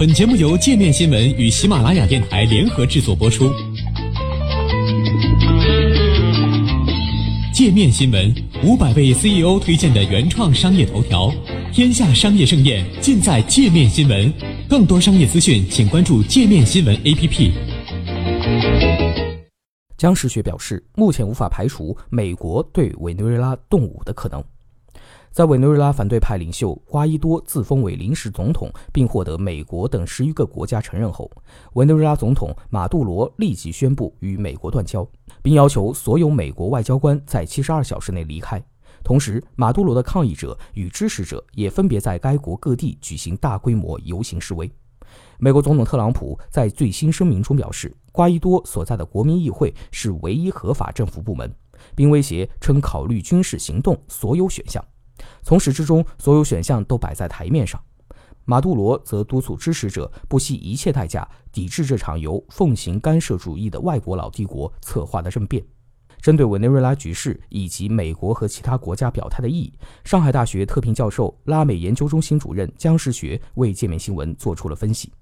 本节目由界面新闻与喜马拉雅电台联合制作播出。界面新闻五百位 CEO 推荐的原创商业头条，天下商业盛宴尽在界面新闻。更多商业资讯，请关注界面新闻 APP。姜世学表示，目前无法排除美国对委内瑞拉动武的可能。在委内瑞拉反对派领袖瓜伊多自封为临时总统，并获得美国等十余个国家承认后，委内瑞拉总统马杜罗立即宣布与美国断交，并要求所有美国外交官在七十二小时内离开。同时，马杜罗的抗议者与支持者也分别在该国各地举行大规模游行示威。美国总统特朗普在最新声明中表示，瓜伊多所在的国民议会是唯一合法政府部门，并威胁称考虑军事行动所有选项。从始至终，所有选项都摆在台面上。马杜罗则督促支持者不惜一切代价抵制这场由奉行干涉主义的外国老帝国策划的政变。针对委内瑞拉局势以及美国和其他国家表态的意义，上海大学特聘教授、拉美研究中心主任姜世学为界面新闻做出了分析。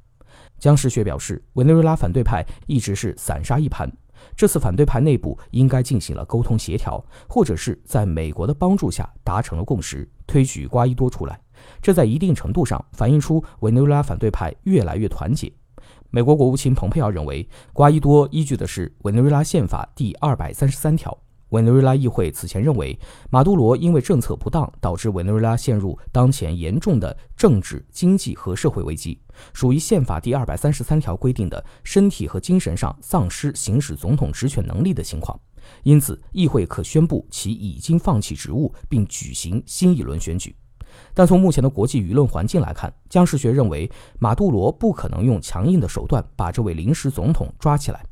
姜世学表示，委内瑞拉反对派一直是散沙一盘。这次反对派内部应该进行了沟通协调，或者是在美国的帮助下达成了共识，推举瓜伊多出来。这在一定程度上反映出委内瑞拉反对派越来越团结。美国国务卿蓬佩奥认为，瓜伊多依据的是委内瑞拉宪法第二百三十三条。委内瑞拉议会此前认为，马杜罗因为政策不当，导致委内瑞拉陷入当前严重的政治、经济和社会危机，属于宪法第二百三十三条规定的身体和精神上丧失行使总统职权能力的情况。因此，议会可宣布其已经放弃职务，并举行新一轮选举。但从目前的国际舆论环境来看，姜世学认为，马杜罗不可能用强硬的手段把这位临时总统抓起来。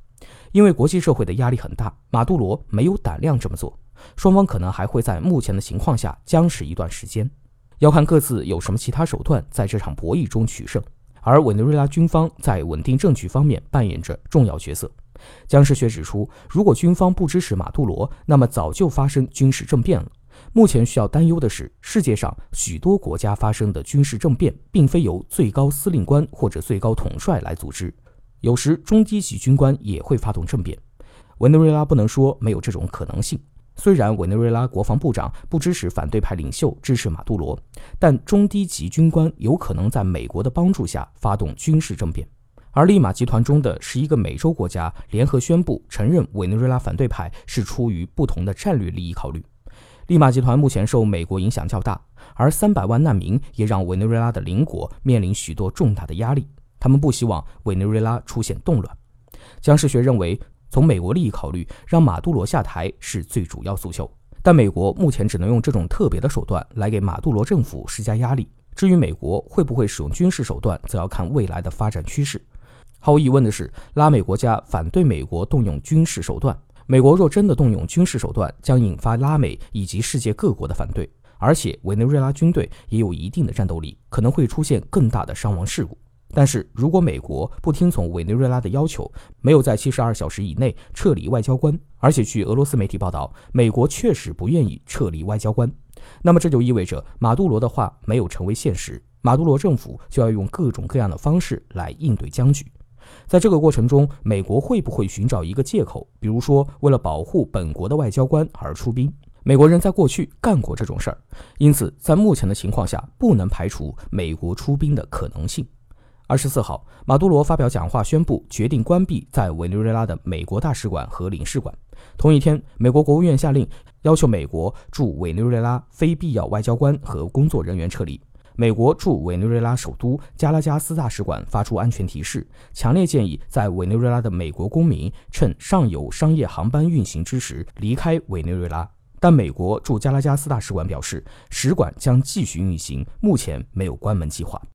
因为国际社会的压力很大，马杜罗没有胆量这么做。双方可能还会在目前的情况下僵持一段时间，要看各自有什么其他手段在这场博弈中取胜。而委内瑞拉军方在稳定政局方面扮演着重要角色。姜世学指出，如果军方不支持马杜罗，那么早就发生军事政变了。目前需要担忧的是，世界上许多国家发生的军事政变，并非由最高司令官或者最高统帅来组织。有时中低级军官也会发动政变，委内瑞拉不能说没有这种可能性。虽然委内瑞拉国防部长不支持反对派领袖支持马杜罗，但中低级军官有可能在美国的帮助下发动军事政变。而利马集团中的十一个美洲国家联合宣布承认委内瑞拉反对派是出于不同的战略利益考虑。利马集团目前受美国影响较大，而三百万难民也让委内瑞拉的邻国面临许多重大的压力。他们不希望委内瑞拉出现动乱。姜世学认为，从美国利益考虑，让马杜罗下台是最主要诉求。但美国目前只能用这种特别的手段来给马杜罗政府施加压力。至于美国会不会使用军事手段，则要看未来的发展趋势。毫无疑问的是，拉美国家反对美国动用军事手段。美国若真的动用军事手段，将引发拉美以及世界各国的反对。而且，委内瑞拉军队也有一定的战斗力，可能会出现更大的伤亡事故。但是如果美国不听从委内瑞拉的要求，没有在七十二小时以内撤离外交官，而且据俄罗斯媒体报道，美国确实不愿意撤离外交官，那么这就意味着马杜罗的话没有成为现实，马杜罗政府就要用各种各样的方式来应对僵局。在这个过程中，美国会不会寻找一个借口，比如说为了保护本国的外交官而出兵？美国人在过去干过这种事儿，因此在目前的情况下，不能排除美国出兵的可能性。二十四号，马杜罗发表讲话，宣布决定关闭在委内瑞拉的美国大使馆和领事馆。同一天，美国国务院下令要求美国驻委内瑞拉非必要外交官和工作人员撤离。美国驻委内瑞拉首都加拉加斯大使馆发出安全提示，强烈建议在委内瑞拉的美国公民趁尚有商业航班运行之时离开委内瑞拉。但美国驻加拉加斯大使馆表示，使馆将继续运行，目前没有关门计划。